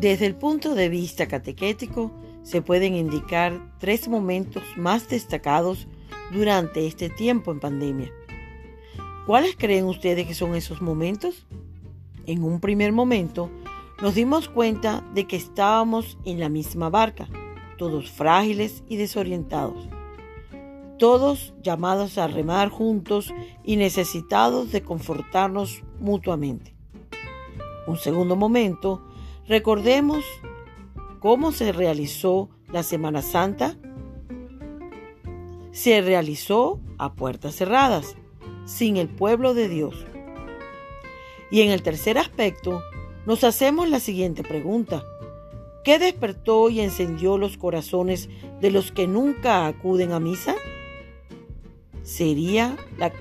Desde el punto de vista catequético, se pueden indicar tres momentos más destacados durante este tiempo en pandemia. ¿Cuáles creen ustedes que son esos momentos? En un primer momento, nos dimos cuenta de que estábamos en la misma barca, todos frágiles y desorientados, todos llamados a remar juntos y necesitados de confortarnos mutuamente. Un segundo momento, recordemos cómo se realizó la Semana Santa. Se realizó a puertas cerradas, sin el pueblo de Dios. Y en el tercer aspecto, nos hacemos la siguiente pregunta. ¿Qué despertó y encendió los corazones de los que nunca acuden a misa? Sería la